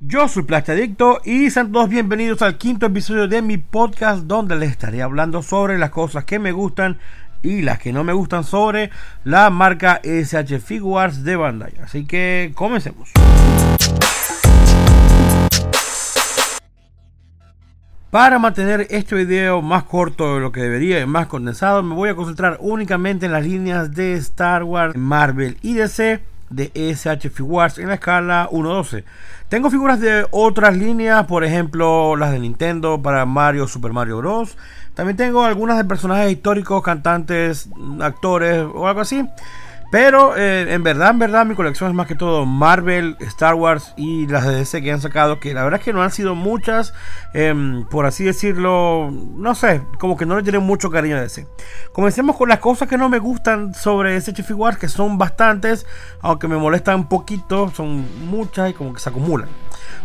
Yo soy Adicto y sean todos bienvenidos al quinto episodio de mi podcast donde les estaré hablando sobre las cosas que me gustan y las que no me gustan sobre la marca SH Figuarts de Bandai. Así que comencemos. Para mantener este video más corto de lo que debería y más condensado, me voy a concentrar únicamente en las líneas de Star Wars, Marvel y DC de SH Figuarts en la escala 1.12. Tengo figuras de otras líneas, por ejemplo las de Nintendo para Mario, Super Mario Bros. También tengo algunas de personajes históricos, cantantes, actores o algo así. Pero eh, en verdad, en verdad, mi colección es más que todo Marvel, Star Wars y las de DC que han sacado. Que la verdad es que no han sido muchas, em, por así decirlo. No sé, como que no le tienen mucho cariño a DC. Comencemos con las cosas que no me gustan sobre ese que son bastantes, aunque me molestan poquito. Son muchas y como que se acumulan.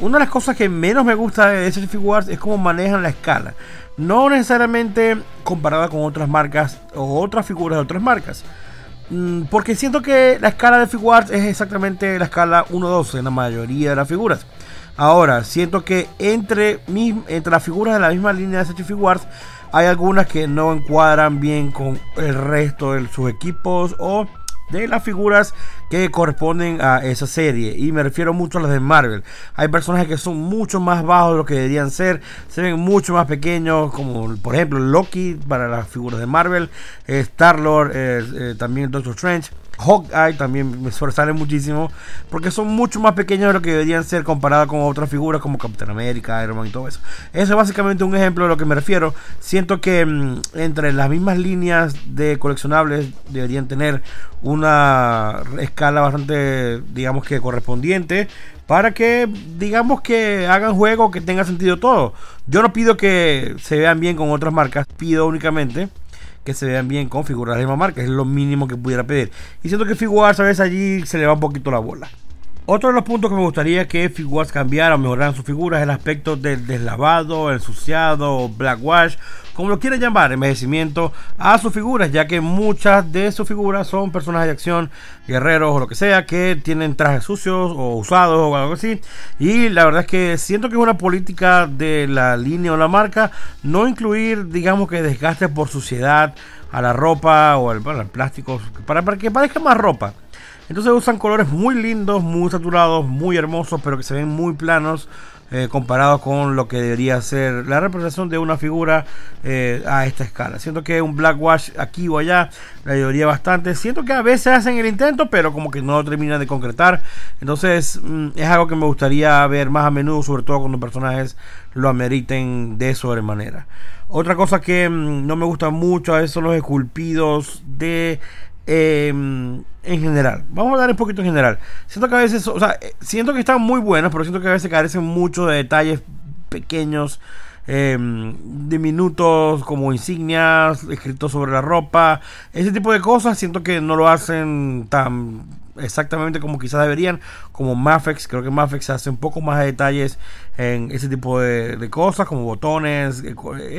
Una de las cosas que menos me gusta de ese Wars es cómo manejan la escala. No necesariamente comparada con otras marcas o otras figuras de otras marcas. Mm, porque siento que la escala de Figuarts es exactamente la escala 1-12 en la mayoría de las figuras. Ahora, siento que entre, entre las figuras de la misma línea de SH Figuarts hay algunas que no encuadran bien con el resto de sus equipos o de las figuras que corresponden a esa serie. Y me refiero mucho a las de Marvel. Hay personajes que son mucho más bajos de lo que deberían ser. Se ven mucho más pequeños. Como por ejemplo Loki para las figuras de Marvel. Eh, Star-Lord, eh, eh, también Doctor Strange. Hawkeye también me sobresale muchísimo porque son mucho más pequeños de lo que deberían ser comparados con otras figuras como Capitán América, Iron Man y todo eso. Eso es básicamente un ejemplo de lo que me refiero. Siento que mm, entre las mismas líneas de coleccionables deberían tener una escala bastante, digamos que correspondiente para que digamos que hagan juego que tenga sentido todo. Yo no pido que se vean bien con otras marcas, pido únicamente que se vean bien con figuras de misma marca. Es lo mínimo que pudiera pedir. Y siento que Figuarts a veces allí se le va un poquito la bola. Otro de los puntos que me gustaría que Figuarts cambiara o mejoraran sus figuras es el aspecto del deslavado, ensuciado, blackwash, como lo quieran llamar, envejecimiento a sus figuras, ya que muchas de sus figuras son personajes de acción, guerreros o lo que sea, que tienen trajes sucios o usados o algo así. Y la verdad es que siento que es una política de la línea o la marca no incluir, digamos que desgaste por suciedad a la ropa o al, plástico, para que parezca más ropa. Entonces usan colores muy lindos, muy saturados, muy hermosos, pero que se ven muy planos eh, comparado con lo que debería ser la representación de una figura eh, a esta escala. Siento que un black wash aquí o allá le ayudaría bastante. Siento que a veces hacen el intento, pero como que no lo terminan de concretar. Entonces mm, es algo que me gustaría ver más a menudo, sobre todo cuando personajes lo ameriten de sobremanera. Otra cosa que mm, no me gusta mucho a veces son los esculpidos de Em, en general, vamos a hablar un poquito en general. Siento que a veces, o sea, eh, siento que están muy buenos, pero siento que a veces carecen mucho de detalles pequeños, em, diminutos, como insignias, escritos sobre la ropa, ese tipo de cosas. Siento que no lo hacen tan exactamente como quizás deberían, como Mafex. Creo que Mafex hace un poco más de detalles en ese tipo de, cosas, como botones, eh,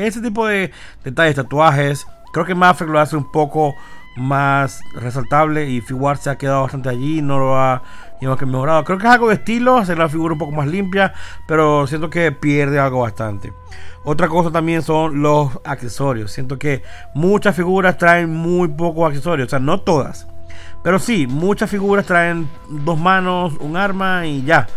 ese tipo de detalles, tatuajes. Creo que Mafex lo hace un poco más resaltable y Figuar se ha quedado bastante allí, no lo ha que mejorado. Creo que es algo de estilo, hacer la figura un poco más limpia, pero siento que pierde algo bastante. Otra cosa también son los accesorios. Siento que muchas figuras traen muy pocos accesorios, o sea, no todas. Pero sí, muchas figuras traen dos manos, un arma y ya.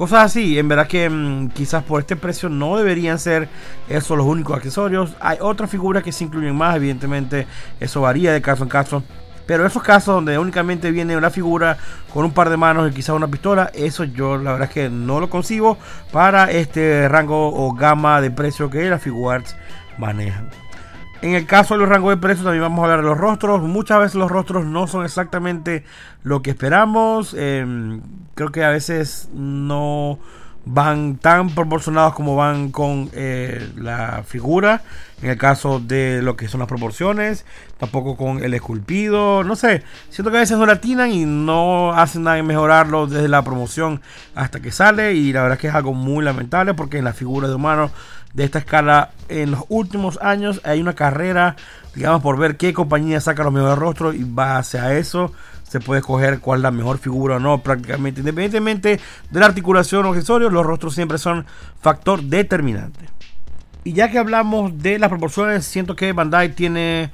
Cosas así, en verdad que mm, quizás por este precio no deberían ser esos los únicos accesorios. Hay otras figuras que se incluyen más, evidentemente eso varía de caso en caso. Pero esos casos donde únicamente viene una figura con un par de manos y quizás una pistola, eso yo la verdad es que no lo concibo para este rango o gama de precio que las figuras manejan. En el caso de los rangos de precios también vamos a hablar de los rostros. Muchas veces los rostros no son exactamente lo que esperamos. Em, creo que a veces no van tan proporcionados como van con eh, la figura. En el caso de lo que son las proporciones, tampoco con el esculpido, no sé, siento que a veces no latinan y no hacen nada en mejorarlo desde la promoción hasta que sale y la verdad es que es algo muy lamentable porque en las figuras de humanos de esta escala en los últimos años hay una carrera, digamos, por ver qué compañía saca los mejores rostros y base a eso se puede escoger cuál es la mejor figura o no, prácticamente. Independientemente de la articulación o accesorios, los rostros siempre son factor determinante. Y ya que hablamos de las proporciones, siento que Bandai tiene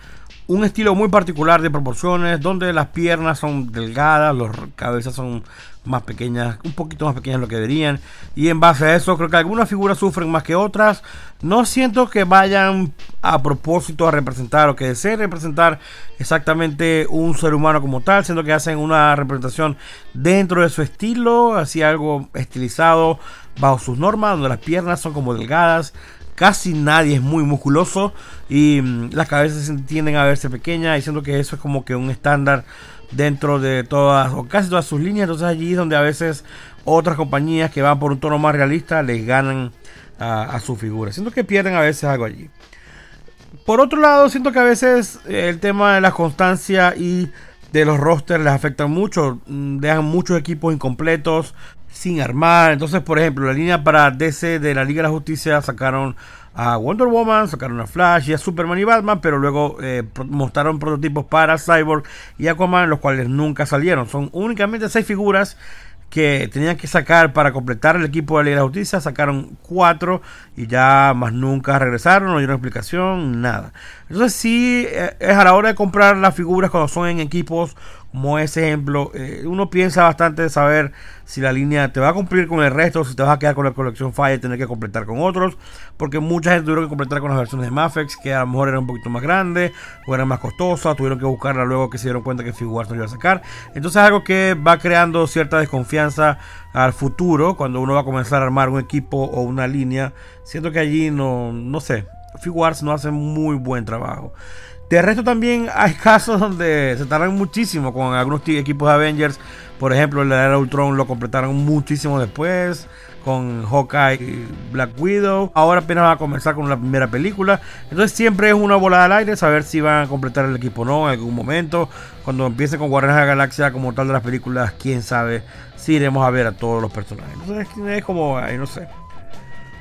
un estilo muy particular de proporciones, donde las piernas son delgadas, las cabezas son más pequeñas, un poquito más pequeñas de lo que deberían. Y en base a eso, creo que algunas figuras sufren más que otras. No siento que vayan a propósito a representar o que deseen representar exactamente un ser humano como tal, siendo que hacen una representación dentro de su estilo, así algo estilizado bajo sus normas, donde las piernas son como delgadas, casi nadie es muy musculoso y mm, las cabezas tienden a verse pequeñas, diciendo que eso es como que un estándar dentro de todas o casi todas sus líneas. Entonces allí es donde a veces otras compañías que van por un tono más realista les ganan a, su figura. Siento que pierden a veces algo allí. Por otro lado, siento que a veces el tema de la constancia y de los rosters les afecta mucho. Mm, dejan muchos equipos incompletos sin armar. Entonces, por ejemplo, la línea para DC de la Liga de la Justicia sacaron a Wonder Woman, sacaron a Flash y a Superman y Batman, pero luego eh, mostraron prototipos para Cyborg y Aquaman, los cuales nunca salieron. Son únicamente seis figuras que tenían que sacar para completar el equipo de la Liga de la Justicia, sacaron cuatro y ya más nunca regresaron, no dieron explicación, nada. Entonces sí, eh, es a la hora de comprar las figuras cuando son en equipos como ejemplo, eh, uno piensa bastante de saber si la línea te va a cumplir con el resto, si te vas a quedar con la colección Fire y tener que completar con otros, porque mucha gente tuvieron que completar con las versiones de Mafex, que a lo mejor eran un poquito más grandes o eran más costosas, tuvieron que buscarla luego que se dieron cuenta que Figuarts no iba a sacar. Entonces es algo que va creando cierta desconfianza al futuro, cuando uno va a comenzar a armar un equipo o una línea. Siento que allí no, no sé, Figuarts no hace muy buen trabajo. De resto también hay casos donde se tardan muchísimo con algunos equipos de Avengers. Por ejemplo, el era Ultron lo completaron muchísimo después. Con Hawkeye y Black Widow. Ahora apenas va a comenzar con la primera película. Entonces siempre es una volada al aire saber si van a completar el equipo o no en algún momento. Cuando empiece con Guardianes de la Galaxia como tal de las películas, quién sabe si iremos a ver a todos los personajes. Entonces es como, ahí no sé.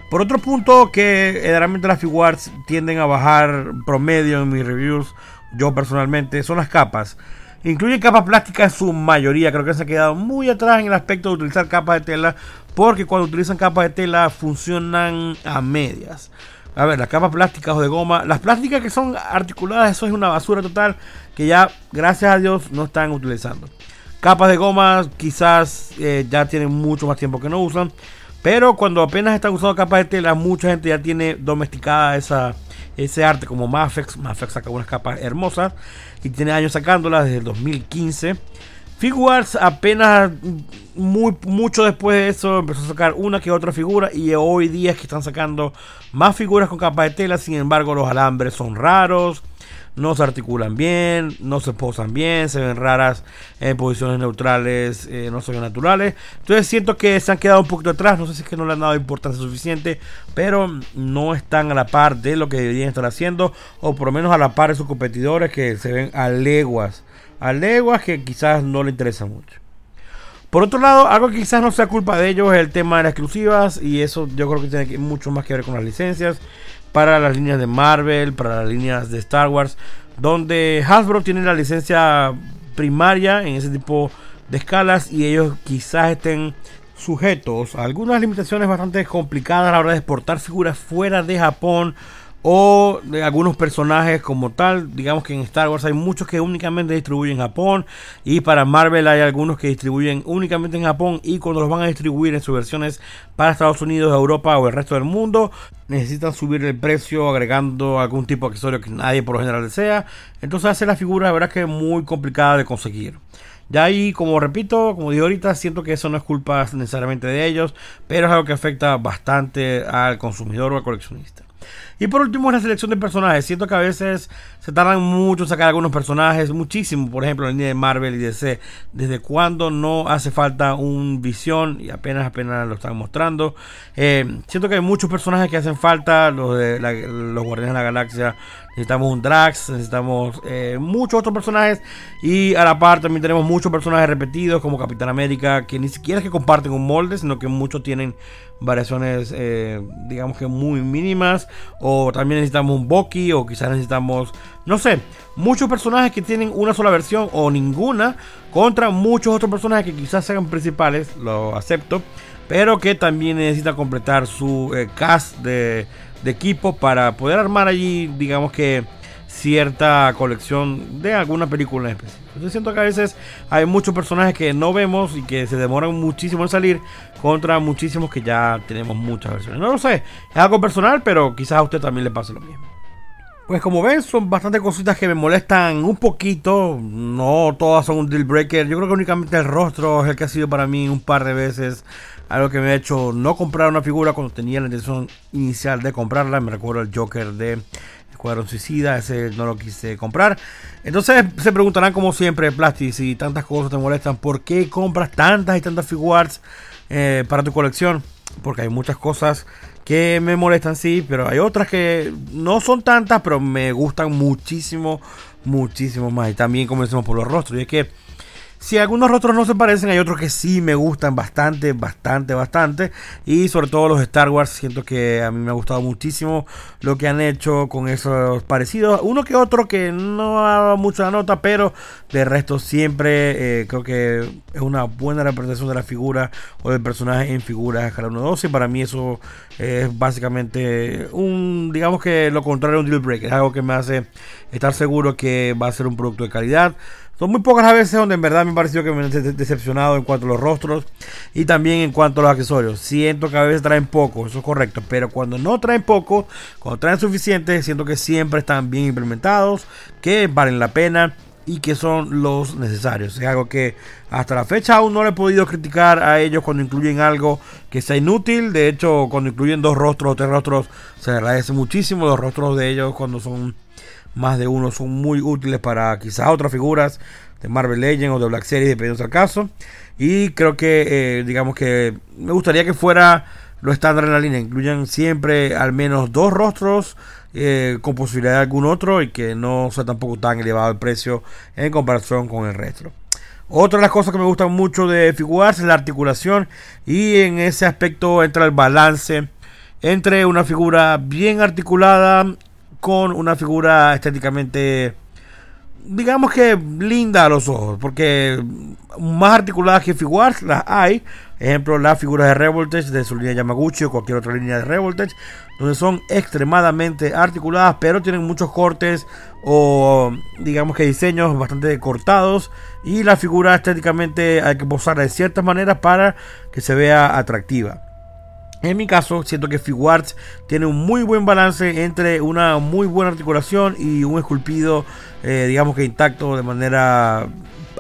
Por otro punto, que generalmente las figuarts tienden a bajar promedio en mis reviews, yo personalmente, son las capas. Incluyen capas plásticas en su mayoría, creo que se ha quedado muy atrás en el aspecto de utilizar capas de tela, porque cuando utilizan capas de tela funcionan a medias. A ver, las capas plásticas o de goma, las plásticas que son articuladas, eso es una basura total que ya, gracias a Dios, no están utilizando. Capas de goma quizás eh, ya tienen mucho más tiempo que no usan. Pero cuando apenas están usando capas de tela, mucha gente ya tiene domesticada esa, ese arte como Mafex. Mafex saca unas capas hermosas y tiene años sacándolas desde el 2015. Figuarts apenas muy, mucho después de eso empezó a sacar una que otra figura y hoy día es que están sacando más figuras con capas de tela. Sin embargo, los alambres son raros no se articulan bien, no se posan bien, se ven raras en posiciones neutrales, eh, no son naturales. Entonces siento que se han quedado un poquito atrás, no sé si es que no le han dado importancia suficiente, pero no están a la par de lo que deberían estar haciendo, o por lo menos a la par de sus competidores que se ven a leguas, a leguas que quizás no le interesa mucho. Por otro lado, algo que quizás no sea culpa de ellos es el tema de las exclusivas y eso yo creo que tiene mucho más que ver con las licencias para las líneas de Marvel, para las líneas de Star Wars, donde Hasbro tiene la licencia primaria en ese tipo de escalas y ellos quizás estén sujetos a algunas limitaciones bastante complicadas a la hora de exportar figuras fuera de Japón o de algunos personajes como tal. Digamos que en Star Wars hay muchos que únicamente distribuyen en Japón y para Marvel hay algunos que distribuyen únicamente en Japón y cuando los van a distribuir en sus versiones para Estados Unidos, Europa o el resto del mundo necesitan subir el precio agregando algún tipo de accesorio que nadie por lo general desea. Entonces hace la figura, la verdad que es muy complicada de conseguir. Ya ahí, como repito, como digo ahorita, siento que eso no es culpa necesariamente de ellos, pero es algo que afecta bastante al consumidor o al coleccionista. Y por último, la selección de personajes. Siento que a veces se tardan mucho en sacar algunos personajes, muchísimo. Por ejemplo, en la línea de Marvel y DC. Desde cuando no hace falta un visión y apenas, apenas lo están mostrando. Eh, siento que hay muchos personajes que hacen falta. Los de los Guardianes de la Galaxia. Necesitamos un Drax, necesitamos eh, muchos otros personajes. Y a la par también tenemos muchos personajes repetidos, como Capitán América, que ni siquiera es que comparten un molde, sino que muchos tienen variaciones, eh, digamos que muy mínimas. O también necesitamos un Bucky, o quizás necesitamos, no sé, muchos personajes que tienen una sola versión o ninguna, contra muchos otros personajes que quizás sean principales, lo acepto, pero que también necesitan completar su eh, cast de, de equipo para poder armar allí, digamos que cierta colección de alguna película en específico. Yo siento que a veces hay muchos personajes que no vemos y que se demoran muchísimo en salir contra muchísimos que ya tenemos muchas versiones. No lo sé, es algo personal, pero quizás a usted también le pase lo mismo. Pues como ven, son bastantes cositas que me molestan un poquito. No todas son un deal breaker. Yo creo que únicamente el rostro es el que ha sido para mí un par de veces algo que me ha hecho no comprar una figura cuando tenía la intención inicial de comprarla. Me recuerdo el Joker de Escuadrón Suicida, ese no lo quise comprar. Entonces se preguntarán como siempre, Plastic, si tantas cosas te molestan, ¿por qué compras tantas y tantas figuras eh, para tu colección? Porque hay muchas cosas que me molestan, sí, pero hay otras que no son tantas, pero me gustan muchísimo, muchísimo más. Y también comencemos por los rostros. Y es que si algunos rostros no se parecen, hay otros que sí me gustan bastante, bastante, bastante. Y sobre todo los Star Wars, siento que a mí me ha gustado muchísimo lo que han hecho con esos parecidos. Uno que otro que no ha mucho la nota, pero de resto siempre eh, creo que es una buena representación de la figura o del personaje en figuras de escala 1-12. Para mí eso es básicamente un, digamos que lo contrario de un deal breaker. Es algo que me hace estar seguro que va a ser un producto de calidad. Son muy pocas las veces donde en verdad me ha parecido que me he decepcionado en cuanto a los rostros y también en cuanto a los accesorios. Siento que a veces traen poco, eso es correcto, pero cuando no traen poco, cuando traen suficiente, siento que siempre están bien implementados, que valen la pena y que son los necesarios. Es algo que hasta la fecha aún no le he podido criticar a ellos cuando incluyen algo que sea inútil. De hecho, cuando incluyen dos rostros o tres rostros, se agradece muchísimo los rostros de ellos cuando son más de uno son muy útiles para quizás otras figuras de Marvel Legends o de Black Series, dependiendo del caso. Y creo que, eh, digamos que me gustaría que fuera lo estándar en la línea. Incluyan siempre al menos dos rostros eh, con posibilidad de algún otro y que no sea tampoco tan elevado el precio en comparación con el resto. Otra de las cosas que me gustan mucho de figuras es la articulación y en ese aspecto entra el balance entre una figura bien articulada con una figura estéticamente, digamos que linda a los ojos, porque más articuladas que figuras las hay. Ejemplo, las figuras de Revoltage de su línea Yamaguchi o cualquier otra línea de Revoltage, donde son extremadamente articuladas, pero tienen muchos cortes o digamos que diseños bastante cortados. Y la figura estéticamente hay que posarla de ciertas maneras para que se vea atractiva. En mi caso, siento que Figuarts tiene un muy buen balance entre una muy buena articulación y un esculpido, eh, digamos que intacto de manera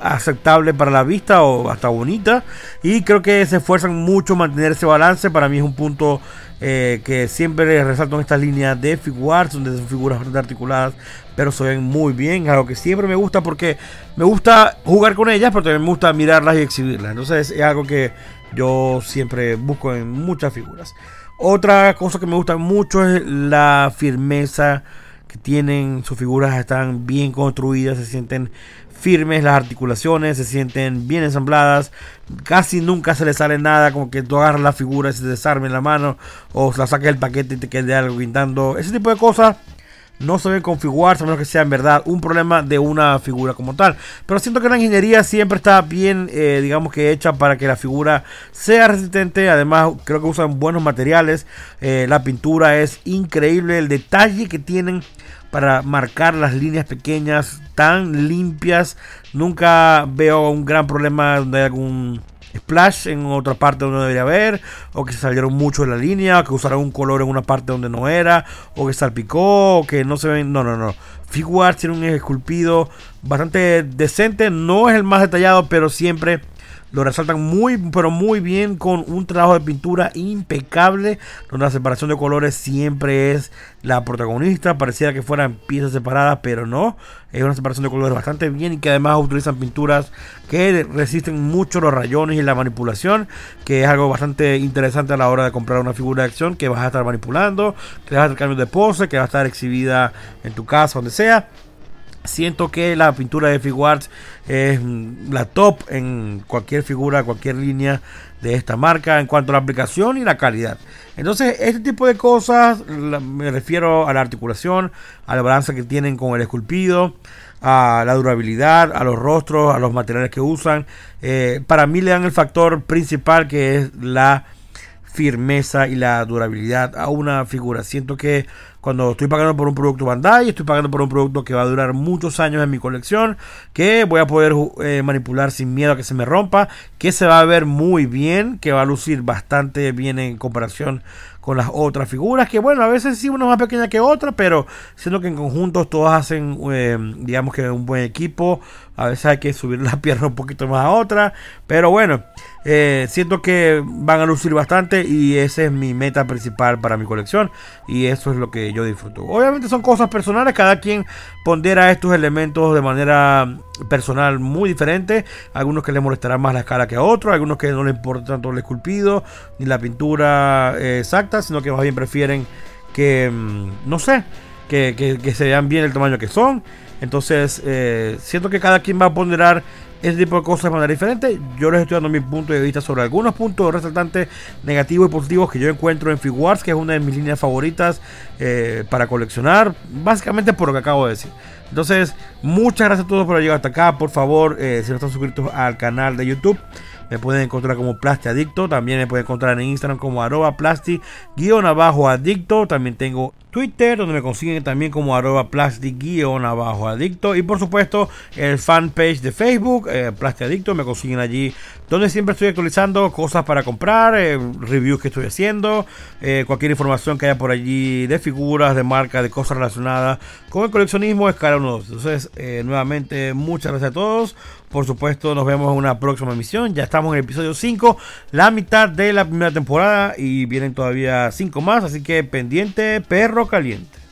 aceptable para la vista o hasta bonita. Y creo que se esfuerzan mucho en mantener ese balance. Para mí es un punto eh, que siempre resalto en estas líneas de Figuarts, donde son figuras bastante articuladas, pero se ven muy bien. Algo que siempre me gusta porque me gusta jugar con ellas, pero también me gusta mirarlas y exhibirlas. Entonces es algo que yo siempre busco en muchas figuras. Otra cosa que me gusta mucho es la firmeza que tienen. Sus figuras están bien construidas, se sienten firmes las articulaciones, se sienten bien ensambladas. Casi nunca se le sale nada, como que tú agarras la figura y se desarme en la mano, o la saques del paquete y te quede algo guindando. Ese tipo de cosas no se ven configurarse a menos que sea en verdad un problema de una figura como tal. Pero siento que la ingeniería siempre está bien, eh, digamos que hecha para que la figura sea resistente. Además, creo que usan buenos materiales. Eh, la pintura es increíble. El detalle que tienen para marcar las líneas pequeñas tan limpias. Nunca veo un gran problema hay algún splash en otra parte donde debería haber, o que se salieron mucho de la línea, o que usaron un color en una parte donde no era, o que salpicó, o que no se ven. No, no, no. Figuarts tiene un esculpido bastante decente, no es el más detallado, pero siempre lo resaltan muy, pero muy bien con un trabajo de pintura impecable, donde la separación de colores siempre es la protagonista. Pareciera que fueran piezas separadas, pero no. Es una separación de colores bastante bien y que además utilizan pinturas que resisten mucho los rayones y la manipulación, que es algo bastante interesante a la hora de comprar una figura de acción que vas a estar manipulando, que vas a hacer cambios de pose, que va a estar exhibida en tu casa, donde sea. Siento que la pintura de Figuarts es la top en cualquier figura, cualquier línea de esta marca en cuanto a la aplicación y la calidad. Entonces, este tipo de cosas, me refiero a la articulación, a la balanza que tienen con el esculpido, a la durabilidad, a los rostros, a los materiales que usan. Eh, para mí le dan el factor principal que es la firmeza y la durabilidad a una figura. Siento que cuando estoy pagando por un producto Bandai, estoy pagando por un producto que va a durar muchos años en mi colección, que voy a poder eh, manipular sin miedo a que se me rompa, que se va a ver muy bien, que va a lucir bastante bien en comparación con las otras figuras, que bueno, a veces sí una más pequeña que otra, pero siendo que en conjunto todas hacen, eh, digamos que un buen equipo, a veces hay que subir la pierna un poquito más a otra, pero bueno, eh, siento que van a lucir bastante y esa es mi meta principal para mi colección y eso es lo que yo disfruto. Obviamente son cosas personales, cada quien pondera estos elementos de manera personal muy diferente, algunos que le molestará más la escala que a otros, algunos que no les importa tanto el esculpido ni la pintura eh, exacta, sino que más bien prefieren que, mm, no sé, que, que se vean bien el tamaño que son. Entonces, eh, siento que cada quien va a ponderar ese tipo de cosas de manera diferente. Yo les estoy dando mi punto de vista sobre algunos puntos resaltantes negativos y positivos que yo encuentro en Figuarts, que es una de mis líneas favoritas eh, para coleccionar, básicamente por lo que acabo de decir. Entonces, muchas gracias a todos por llegar hasta acá. Por favor, eh, si no están suscritos al canal de YouTube, me pueden encontrar como Plasti Adicto. También me pueden encontrar en Instagram como arroba plasti guion abajo adicto. También tengo Twitter, donde me consiguen también como arroba plastic guion abajo adicto. Y por supuesto, el fanpage de Facebook, eh, Adicto, me consiguen allí, donde siempre estoy actualizando cosas para comprar, eh, reviews que estoy haciendo, eh, cualquier información que haya por allí de figuras, de marcas, de cosas relacionadas con el coleccionismo, escala 1. Entonces, eh, nuevamente, muchas gracias a todos. Por supuesto, nos vemos en una próxima emisión. Ya estamos en el episodio 5, la mitad de la primera temporada y vienen todavía 5 más, así que pendiente, perro caliente.